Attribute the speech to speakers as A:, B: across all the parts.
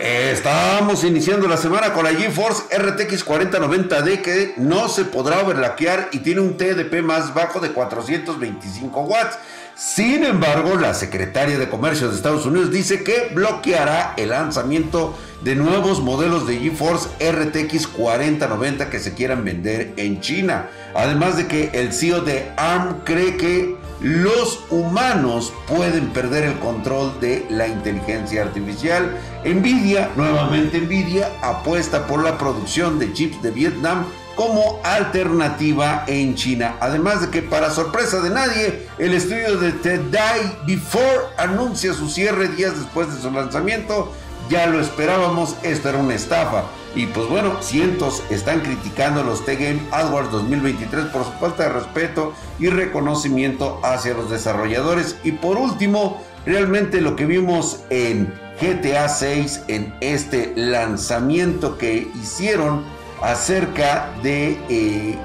A: Estamos iniciando la semana con la GeForce RTX 4090D que no se podrá overlaquear y tiene un TDP más bajo de 425 watts. Sin embargo, la secretaria de Comercio de Estados Unidos dice que bloqueará el lanzamiento de nuevos modelos de GeForce RTX 4090 que se quieran vender en China. Además de que el CEO de ARM cree que los humanos pueden perder el control de la inteligencia artificial. Nvidia, nuevamente Nvidia, apuesta por la producción de chips de Vietnam como alternativa en China. Además de que para sorpresa de nadie, el estudio de The Die Before anuncia su cierre días después de su lanzamiento. Ya lo esperábamos, esto era una estafa. Y pues bueno, cientos están criticando los T-Game Awards 2023 por su falta de respeto y reconocimiento hacia los desarrolladores. Y por último, realmente lo que vimos en GTA 6, en este lanzamiento que hicieron acerca de... Eh,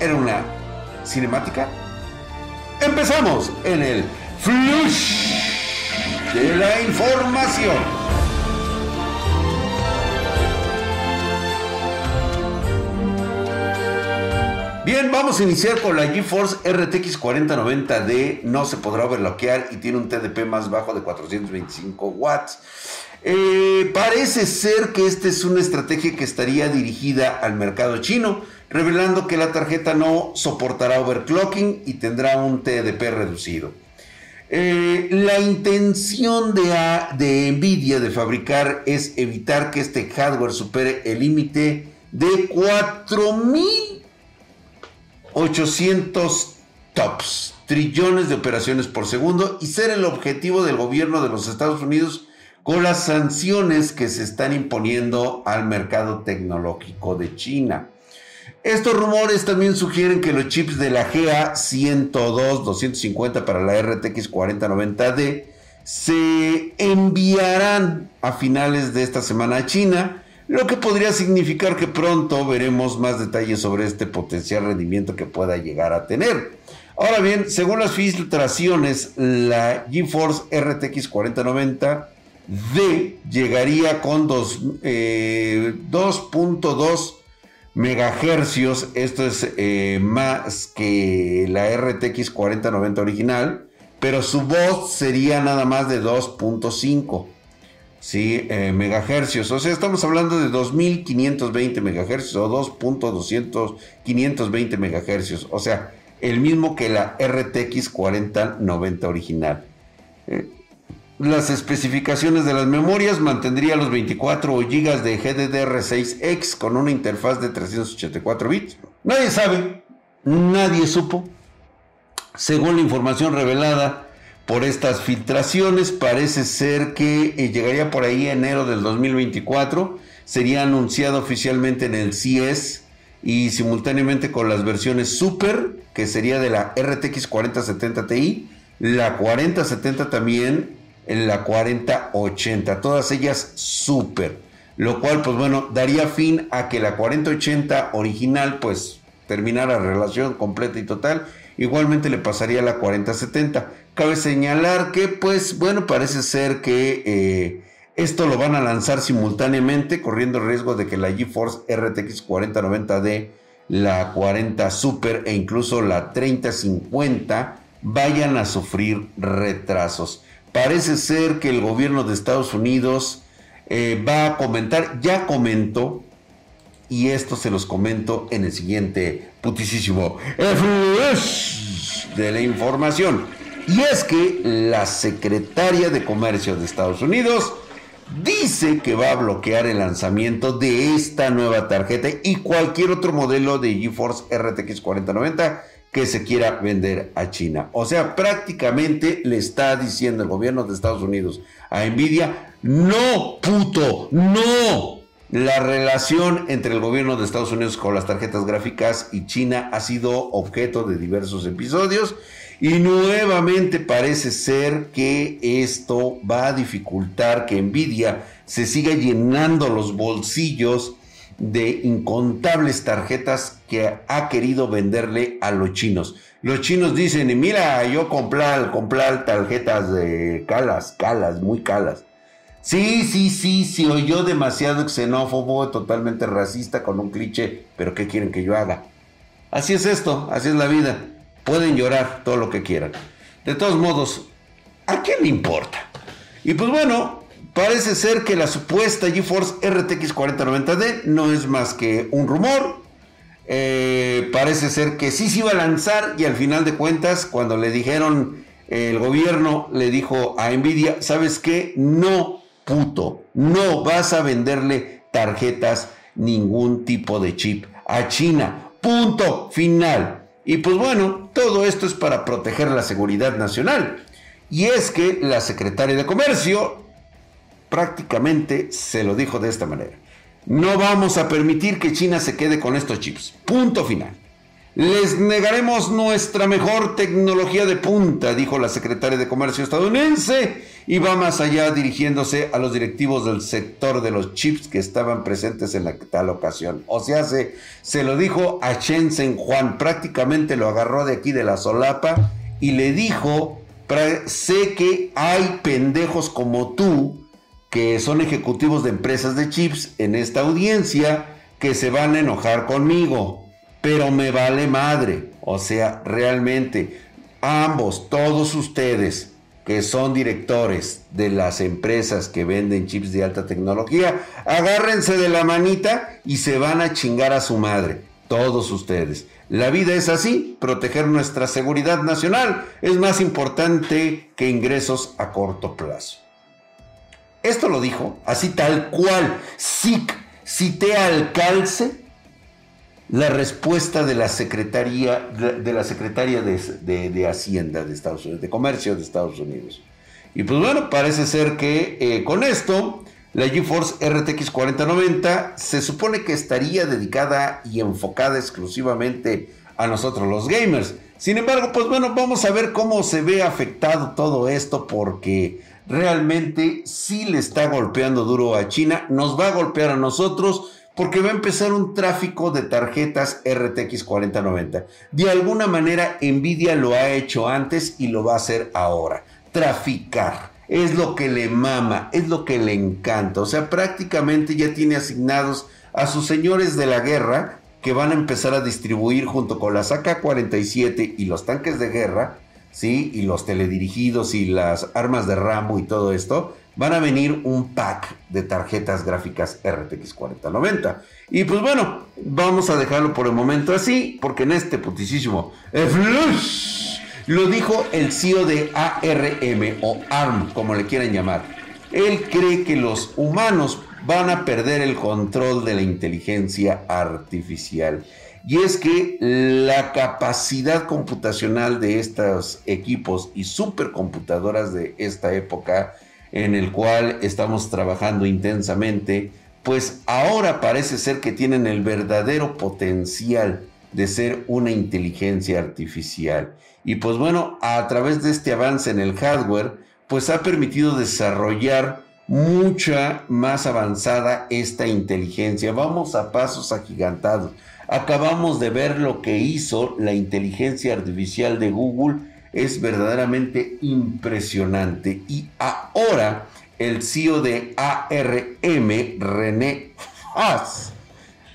A: era una cinemática. Empezamos en el flush de la información. Bien, vamos a iniciar con la GeForce RTX 4090D. No se podrá bloquear y tiene un TDP más bajo de 425 watts. Eh, parece ser que esta es una estrategia que estaría dirigida al mercado chino, revelando que la tarjeta no soportará overclocking y tendrá un TDP reducido. Eh, la intención de, de Nvidia de fabricar es evitar que este hardware supere el límite de 4000 800 tops, trillones de operaciones por segundo y ser el objetivo del gobierno de los Estados Unidos con las sanciones que se están imponiendo al mercado tecnológico de China. Estos rumores también sugieren que los chips de la GA 102 250 para la RTX 4090D se enviarán a finales de esta semana a China lo que podría significar que pronto veremos más detalles sobre este potencial rendimiento que pueda llegar a tener. Ahora bien, según las filtraciones, la GeForce RTX 4090 D llegaría con 2.2 eh. Esto es eh, más que la RTX 4090 original, pero su voz sería nada más de 2.5. ¿sí? Eh, megahercios. O sea, estamos hablando de 2520 megahercios o 2.520 megahercios. O sea, el mismo que la RTX 4090 original. Eh, las especificaciones de las memorias mantendría los 24 GB de GDDR6X con una interfaz de 384 bits. Nadie sabe, nadie supo. Según la información revelada, por estas filtraciones. Parece ser que eh, llegaría por ahí enero del 2024. Sería anunciado oficialmente en el CES y simultáneamente con las versiones Super, que sería de la RTX 4070 Ti, la 4070 también, la 4080, todas ellas Super. Lo cual, pues bueno, daría fin a que la 4080 original, pues terminara relación completa y total. Igualmente le pasaría a la 4070. Cabe señalar que, pues, bueno, parece ser que eh, esto lo van a lanzar simultáneamente, corriendo el riesgo de que la GeForce RTX 4090D, la 40 Super e incluso la 3050 vayan a sufrir retrasos. Parece ser que el gobierno de Estados Unidos eh, va a comentar, ya comentó, y esto se los comento en el siguiente putisísimo de la información. Y es que la secretaria de Comercio de Estados Unidos dice que va a bloquear el lanzamiento de esta nueva tarjeta y cualquier otro modelo de GeForce RTX 4090 que se quiera vender a China. O sea, prácticamente le está diciendo el gobierno de Estados Unidos a Nvidia, no, puto, no. La relación entre el gobierno de Estados Unidos con las tarjetas gráficas y China ha sido objeto de diversos episodios y nuevamente parece ser que esto va a dificultar que Nvidia se siga llenando los bolsillos de incontables tarjetas que ha querido venderle a los chinos. Los chinos dicen, mira, yo comprar, comprar tarjetas de calas, calas, muy calas. Sí, sí, sí, sí, oyó demasiado xenófobo, totalmente racista, con un cliché, pero ¿qué quieren que yo haga? Así es esto, así es la vida. Pueden llorar todo lo que quieran. De todos modos, ¿a quién le importa? Y pues bueno, parece ser que la supuesta GeForce RTX 4090D no es más que un rumor. Eh, parece ser que sí se iba a lanzar y al final de cuentas, cuando le dijeron, el gobierno le dijo a Nvidia, ¿sabes qué? No puto, no vas a venderle tarjetas, ningún tipo de chip a China. Punto final. Y pues bueno, todo esto es para proteger la seguridad nacional. Y es que la secretaria de Comercio prácticamente se lo dijo de esta manera. No vamos a permitir que China se quede con estos chips. Punto final. Les negaremos nuestra mejor tecnología de punta, dijo la secretaria de Comercio estadounidense, y va más allá dirigiéndose a los directivos del sector de los chips que estaban presentes en la tal ocasión. O sea, se, se lo dijo a Shenzhen Juan, prácticamente lo agarró de aquí de la solapa y le dijo, sé que hay pendejos como tú, que son ejecutivos de empresas de chips en esta audiencia, que se van a enojar conmigo pero me vale madre. O sea, realmente, ambos, todos ustedes que son directores de las empresas que venden chips de alta tecnología, agárrense de la manita y se van a chingar a su madre. Todos ustedes. La vida es así, proteger nuestra seguridad nacional es más importante que ingresos a corto plazo. Esto lo dijo así tal cual. SIC, cité al calce la respuesta de la Secretaría, de la Secretaria de, Hacienda de Estados Unidos, de Comercio de Estados Unidos. Y pues bueno, parece ser que eh, con esto, la GeForce RTX 4090 se supone que estaría dedicada y enfocada exclusivamente a nosotros los gamers. Sin embargo, pues bueno, vamos a ver cómo se ve afectado todo esto porque realmente sí le está golpeando duro a China, nos va a golpear a nosotros porque va a empezar un tráfico de tarjetas RTX 4090. De alguna manera Nvidia lo ha hecho antes y lo va a hacer ahora. Traficar. Es lo que le mama, es lo que le encanta. O sea, prácticamente ya tiene asignados a sus señores de la guerra que van a empezar a distribuir junto con las AK-47 y los tanques de guerra, ¿sí? Y los teledirigidos y las armas de Rambo y todo esto, van a venir un pack de tarjetas gráficas RTX 4090. Y pues bueno, vamos a dejarlo por el momento así, porque en este putisísimo lo dijo el CEO de ARM o ARM, como le quieran llamar. Él cree que los humanos van a perder el control de la inteligencia artificial. Y es que la capacidad computacional de estos equipos y supercomputadoras de esta época en el cual estamos trabajando intensamente, pues ahora parece ser que tienen el verdadero potencial de ser una inteligencia artificial. Y pues bueno, a través de este avance en el hardware, pues ha permitido desarrollar mucha más avanzada esta inteligencia. Vamos a pasos agigantados. Acabamos de ver lo que hizo la inteligencia artificial de Google es verdaderamente impresionante. Y ahora el CEO de ARM, René Haas,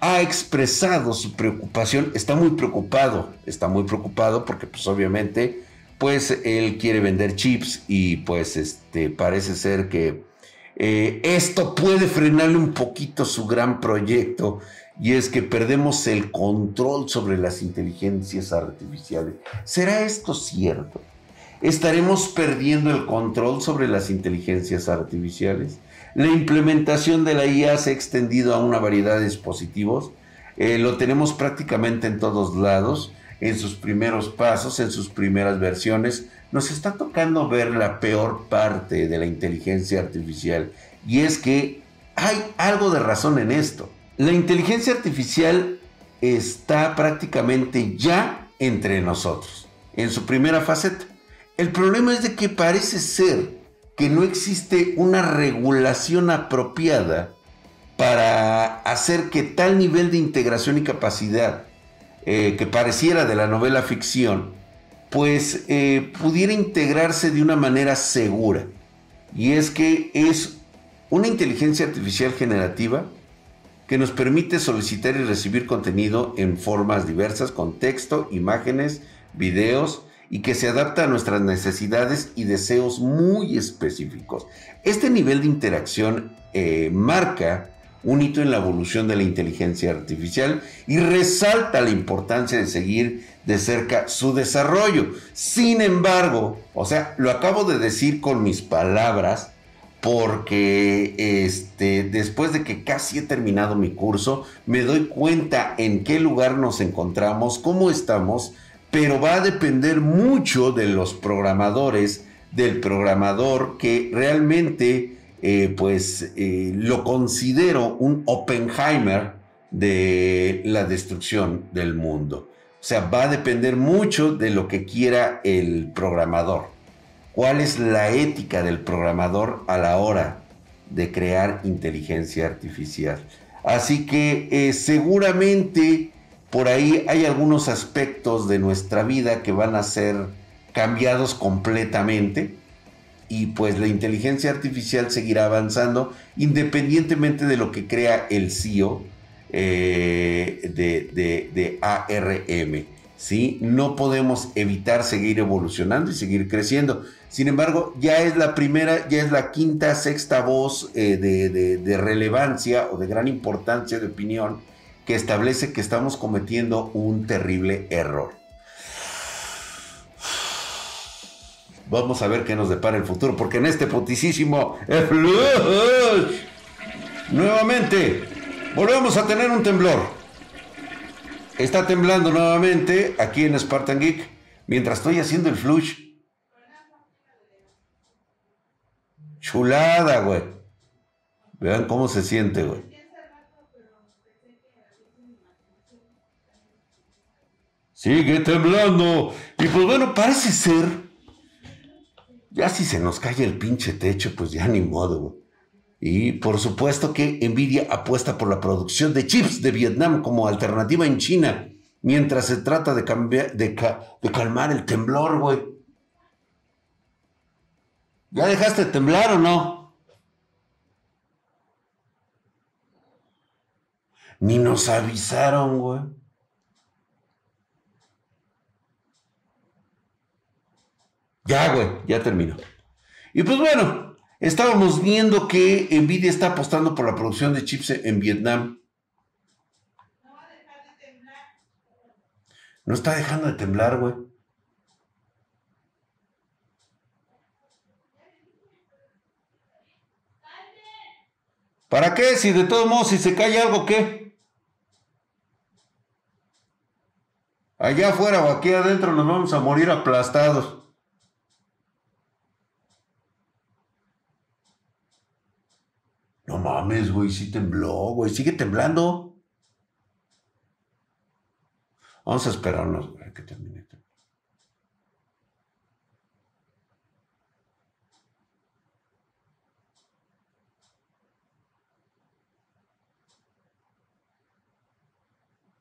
A: ha expresado su preocupación, está muy preocupado, está muy preocupado porque pues obviamente pues él quiere vender chips y pues este parece ser que eh, esto puede frenarle un poquito su gran proyecto y es que perdemos el control sobre las inteligencias artificiales. ¿Será esto cierto? ¿Estaremos perdiendo el control sobre las inteligencias artificiales? La implementación de la IA se ha extendido a una variedad de dispositivos. Eh, lo tenemos prácticamente en todos lados, en sus primeros pasos, en sus primeras versiones. Nos está tocando ver la peor parte de la inteligencia artificial y es que hay algo de razón en esto. La inteligencia artificial está prácticamente ya entre nosotros, en su primera faceta. El problema es de que parece ser que no existe una regulación apropiada para hacer que tal nivel de integración y capacidad eh, que pareciera de la novela ficción, pues eh, pudiera integrarse de una manera segura. Y es que es una inteligencia artificial generativa que nos permite solicitar y recibir contenido en formas diversas, con texto, imágenes, videos, y que se adapta a nuestras necesidades y deseos muy específicos. Este nivel de interacción eh, marca un hito en la evolución de la inteligencia artificial y resalta la importancia de seguir de cerca su desarrollo. Sin embargo, o sea, lo acabo de decir con mis palabras porque este, después de que casi he terminado mi curso, me doy cuenta en qué lugar nos encontramos, cómo estamos, pero va a depender mucho de los programadores, del programador que realmente eh, pues eh, lo considero un Oppenheimer de la destrucción del mundo. O sea, va a depender mucho de lo que quiera el programador. ¿Cuál es la ética del programador a la hora de crear inteligencia artificial? Así que eh, seguramente por ahí hay algunos aspectos de nuestra vida que van a ser cambiados completamente y pues la inteligencia artificial seguirá avanzando independientemente de lo que crea el CEO eh, de, ARM. ¿Sí? No podemos evitar seguir evolucionando y seguir creciendo. Sin embargo, ya es la primera, ya es la quinta, sexta voz eh, de relevancia o de gran importancia de opinión que establece que estamos cometiendo un terrible error. Vamos a ver qué nos depara el futuro, porque en este putisísimo nuevamente volvemos a tener un temblor. Está temblando nuevamente aquí en Spartan Geek mientras estoy haciendo el flush. Chulada, güey. Vean cómo se siente, güey. Sigue temblando. Y pues bueno, parece ser ya si se nos cae el pinche techo, pues ya ni modo. Y por supuesto que Nvidia apuesta por la producción de chips de Vietnam como alternativa en China, mientras se trata de, cambiar, de, calmar el temblor, güey. ¿Ya dejaste de temblar o no? Ni nos avisaron, güey. Ya, güey, ya terminó. Y pues bueno, estábamos viendo que Nvidia está apostando por la producción de chips en Vietnam. No está dejando de temblar, güey. ¿Para qué? Si de todos modos, si se cae algo, ¿qué? Allá afuera o aquí adentro nos vamos a morir aplastados. No mames, güey, sí tembló, güey. Sigue temblando. Vamos a esperarnos, güey, que termine.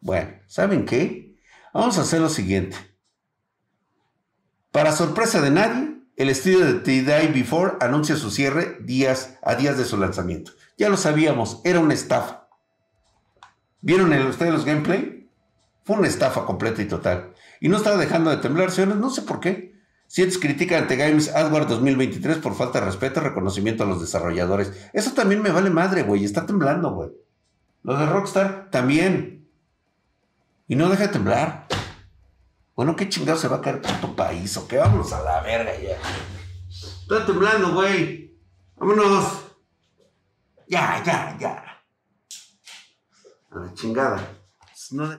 A: Bueno, ¿saben qué? Vamos a hacer lo siguiente. Para sorpresa de nadie, el estudio de The Day Before anuncia su cierre días, a días de su lanzamiento. Ya lo sabíamos, era una estafa. ¿Vieron el, ustedes los gameplay? Fue una estafa completa y total. Y no estaba dejando de temblar, señores, no sé por qué. Cientos critican ante Games AdWords 2023 por falta de respeto y reconocimiento a los desarrolladores. Eso también me vale madre, güey. Está temblando, güey. Lo de Rockstar también. Y no deja de temblar. Bueno, ¿qué chingado se va a caer tu país o qué? Vámonos a la verga ya. Está temblando, güey. Vámonos. Ya, ya, ya. A la chingada. No